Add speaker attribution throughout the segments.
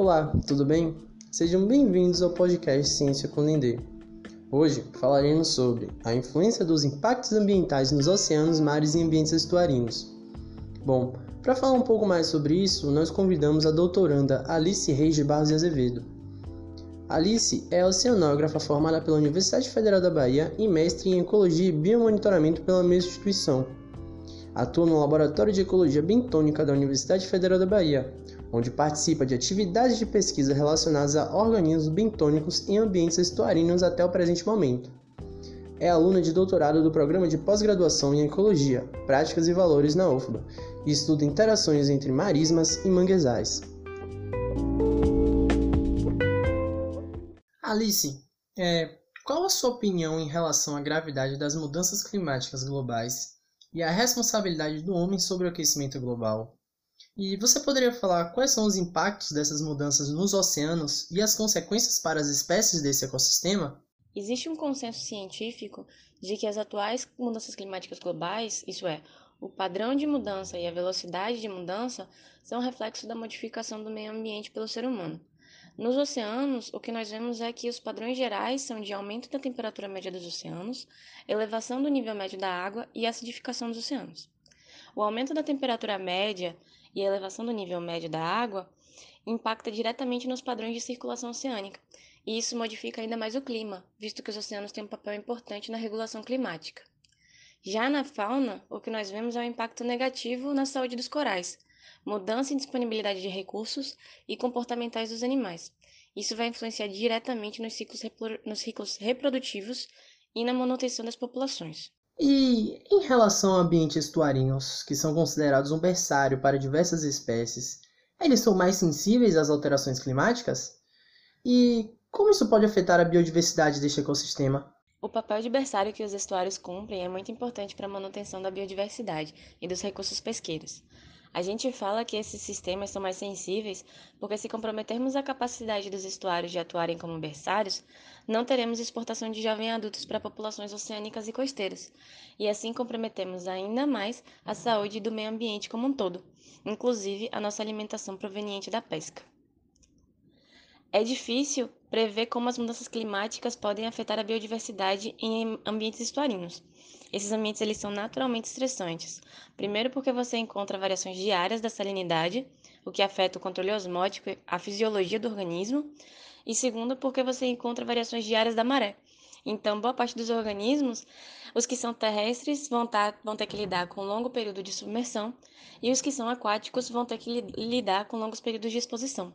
Speaker 1: Olá, tudo bem? Sejam bem-vindos ao podcast Ciência com Lindê. Hoje falaremos sobre a influência dos impactos ambientais nos oceanos, mares e ambientes estuarinos. Bom, para falar um pouco mais sobre isso, nós convidamos a doutoranda Alice Reis de Barros de Azevedo. Alice é oceanógrafa formada pela Universidade Federal da Bahia e mestre em Ecologia e Biomonitoramento pela mesma instituição. Atua no Laboratório de Ecologia Bentônica da Universidade Federal da Bahia, onde participa de atividades de pesquisa relacionadas a organismos bentônicos em ambientes estuarinos até o presente momento. É aluna de doutorado do Programa de Pós-Graduação em Ecologia, Práticas e Valores na UFBA e estuda interações entre marismas e manguezais. Alice, é, qual a sua opinião em relação à gravidade das mudanças climáticas globais e a responsabilidade do homem sobre o aquecimento global? E você poderia falar quais são os impactos dessas mudanças nos oceanos e as consequências para as espécies desse ecossistema?
Speaker 2: Existe um consenso científico de que as atuais mudanças climáticas globais, isso é, o padrão de mudança e a velocidade de mudança, são reflexo da modificação do meio ambiente pelo ser humano. Nos oceanos, o que nós vemos é que os padrões gerais são de aumento da temperatura média dos oceanos, elevação do nível médio da água e acidificação dos oceanos. O aumento da temperatura média e a elevação do nível médio da água impacta diretamente nos padrões de circulação oceânica, e isso modifica ainda mais o clima, visto que os oceanos têm um papel importante na regulação climática. Já na fauna, o que nós vemos é o um impacto negativo na saúde dos corais, mudança em disponibilidade de recursos e comportamentais dos animais. Isso vai influenciar diretamente nos ciclos, nos ciclos reprodutivos e na manutenção das populações.
Speaker 1: E em relação a ambientes estuarinos, que são considerados um berçário para diversas espécies, eles são mais sensíveis às alterações climáticas? E como isso pode afetar a biodiversidade deste ecossistema?
Speaker 2: O papel de berçário que os estuários cumprem é muito importante para a manutenção da biodiversidade e dos recursos pesqueiros. A gente fala que esses sistemas são mais sensíveis porque, se comprometermos a capacidade dos estuários de atuarem como berçários, não teremos exportação de jovens adultos para populações oceânicas e costeiras, e assim comprometemos ainda mais a saúde do meio ambiente como um todo, inclusive a nossa alimentação proveniente da pesca. É difícil prever como as mudanças climáticas podem afetar a biodiversidade em ambientes estuarinos. Esses ambientes eles são naturalmente estressantes. Primeiro porque você encontra variações diárias da salinidade, o que afeta o controle osmótico e a fisiologia do organismo. E segundo porque você encontra variações diárias da maré. Então, boa parte dos organismos, os que são terrestres vão, tá, vão ter que lidar com um longo período de submersão e os que são aquáticos vão ter que lidar com longos períodos de exposição.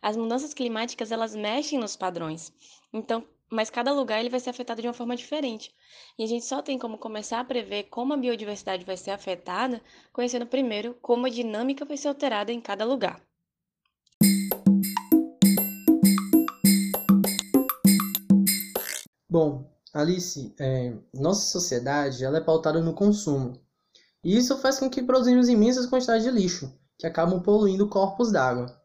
Speaker 2: As mudanças climáticas, elas mexem nos padrões. Então, mas cada lugar ele vai ser afetado de uma forma diferente. E a gente só tem como começar a prever como a biodiversidade vai ser afetada, conhecendo primeiro como a dinâmica vai ser alterada em cada lugar.
Speaker 1: Bom, Alice, é, nossa sociedade ela é pautada no consumo. E isso faz com que produzimos imensas quantidades de lixo, que acabam poluindo corpos d'água.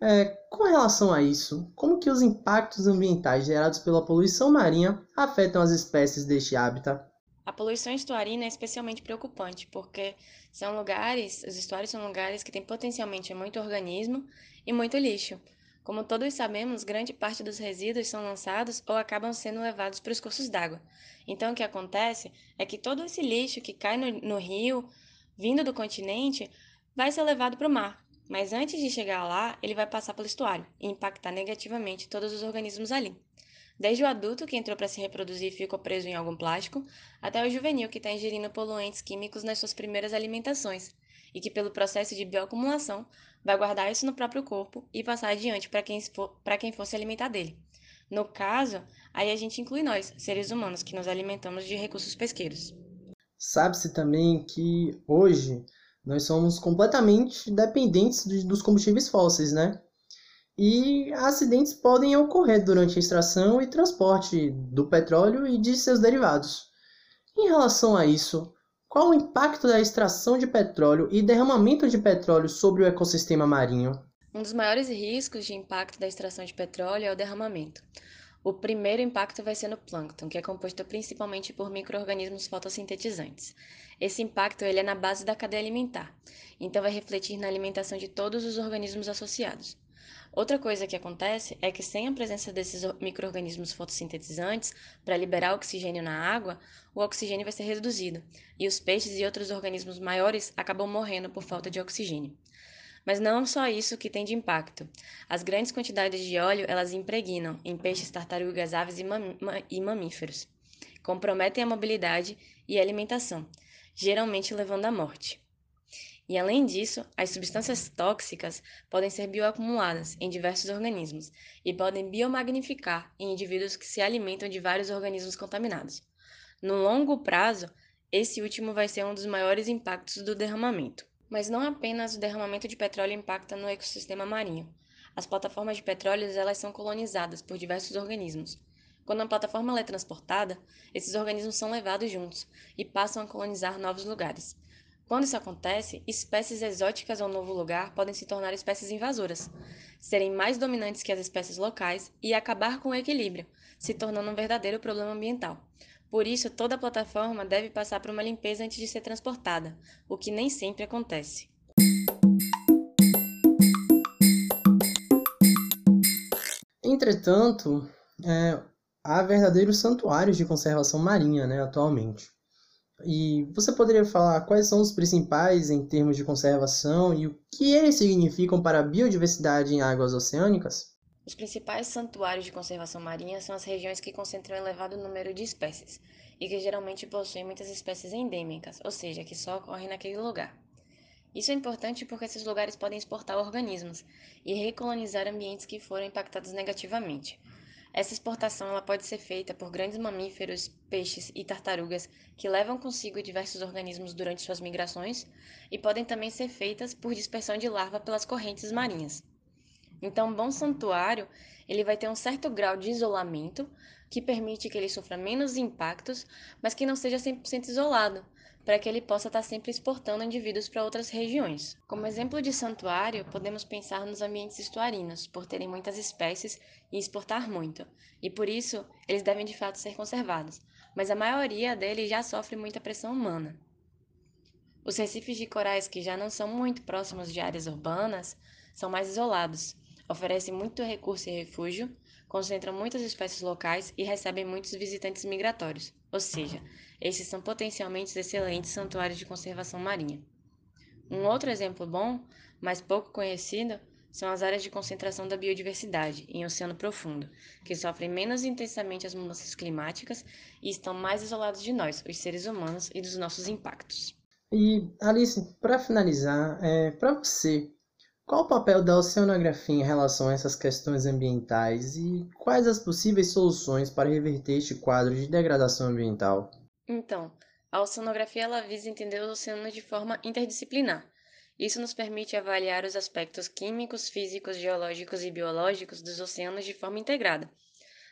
Speaker 1: É, com relação a isso, como que os impactos ambientais gerados pela poluição marinha afetam as espécies deste hábitat?
Speaker 2: A poluição estuarina é especialmente preocupante, porque são lugares, os estuários são lugares que têm potencialmente muito organismo e muito lixo. Como todos sabemos, grande parte dos resíduos são lançados ou acabam sendo levados para os cursos d'água. Então, o que acontece é que todo esse lixo que cai no, no rio, vindo do continente, vai ser levado para o mar, mas antes de chegar lá, ele vai passar pelo estuário e impactar negativamente todos os organismos ali. Desde o adulto que entrou para se reproduzir e ficou preso em algum plástico, até o juvenil que está ingerindo poluentes químicos nas suas primeiras alimentações e que, pelo processo de bioacumulação, vai guardar isso no próprio corpo e passar adiante para quem, for, quem for se alimentar dele. No caso, aí a gente inclui nós, seres humanos, que nos alimentamos de recursos pesqueiros.
Speaker 1: Sabe-se também que hoje nós somos completamente dependentes dos combustíveis fósseis, né? E acidentes podem ocorrer durante a extração e transporte do petróleo e de seus derivados. Em relação a isso, qual o impacto da extração de petróleo e derramamento de petróleo sobre o ecossistema marinho?
Speaker 2: Um dos maiores riscos de impacto da extração de petróleo é o derramamento. O primeiro impacto vai ser no plâncton, que é composto principalmente por micro-organismos fotossintetizantes. Esse impacto ele é na base da cadeia alimentar, então vai refletir na alimentação de todos os organismos associados. Outra coisa que acontece é que sem a presença desses micro-organismos fotossintetizantes para liberar oxigênio na água, o oxigênio vai ser reduzido e os peixes e outros organismos maiores acabam morrendo por falta de oxigênio. Mas não só isso que tem de impacto. As grandes quantidades de óleo elas impregnam em peixes, tartarugas, aves e mamíferos. Comprometem a mobilidade e a alimentação, geralmente levando à morte. E além disso, as substâncias tóxicas podem ser bioacumuladas em diversos organismos e podem biomagnificar em indivíduos que se alimentam de vários organismos contaminados. No longo prazo, esse último vai ser um dos maiores impactos do derramamento. Mas não apenas o derramamento de petróleo impacta no ecossistema marinho. As plataformas de petróleo elas são colonizadas por diversos organismos. Quando a plataforma é transportada, esses organismos são levados juntos e passam a colonizar novos lugares. Quando isso acontece, espécies exóticas ao novo lugar podem se tornar espécies invasoras, serem mais dominantes que as espécies locais e acabar com o equilíbrio, se tornando um verdadeiro problema ambiental. Por isso, toda plataforma deve passar por uma limpeza antes de ser transportada, o que nem sempre acontece.
Speaker 1: Entretanto, é, há verdadeiros santuários de conservação marinha né, atualmente. E você poderia falar quais são os principais em termos de conservação e o que eles significam para a biodiversidade em águas oceânicas?
Speaker 2: Os principais santuários de conservação marinha são as regiões que concentram elevado número de espécies e que geralmente possuem muitas espécies endêmicas, ou seja, que só ocorrem naquele lugar. Isso é importante porque esses lugares podem exportar organismos e recolonizar ambientes que foram impactados negativamente, essa exportação ela pode ser feita por grandes mamíferos, peixes e tartarugas que levam consigo diversos organismos durante suas migrações e podem também ser feitas por dispersão de larva pelas correntes marinhas. Então, um bom santuário ele vai ter um certo grau de isolamento que permite que ele sofra menos impactos, mas que não seja 100% isolado, para que ele possa estar sempre exportando indivíduos para outras regiões. Como exemplo de santuário, podemos pensar nos ambientes estuarinos, por terem muitas espécies e exportar muito, e por isso eles devem de fato ser conservados, mas a maioria deles já sofre muita pressão humana. Os recifes de corais que já não são muito próximos de áreas urbanas são mais isolados, oferecem muito recurso e refúgio, concentram muitas espécies locais e recebem muitos visitantes migratórios, ou seja, esses são potencialmente excelentes santuários de conservação marinha. Um outro exemplo bom, mas pouco conhecido, são as áreas de concentração da biodiversidade em oceano profundo, que sofrem menos intensamente as mudanças climáticas e estão mais isolados de nós, os seres humanos, e dos nossos impactos.
Speaker 1: E, Alice, para finalizar, é, para você, qual o papel da oceanografia em relação a essas questões ambientais e quais as possíveis soluções para reverter este quadro de degradação ambiental?
Speaker 2: Então, a oceanografia ela visa entender os oceanos de forma interdisciplinar. Isso nos permite avaliar os aspectos químicos, físicos, geológicos e biológicos dos oceanos de forma integrada.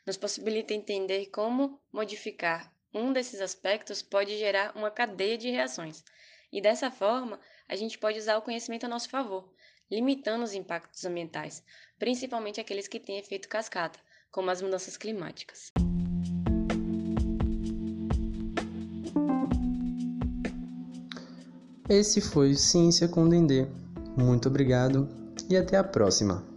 Speaker 2: Nos possibilita entender como modificar um desses aspectos pode gerar uma cadeia de reações. E dessa forma, a gente pode usar o conhecimento a nosso favor, limitando os impactos ambientais, principalmente aqueles que têm efeito cascata, como as mudanças climáticas.
Speaker 1: Esse foi Ciência com Dendê. Muito obrigado e até a próxima.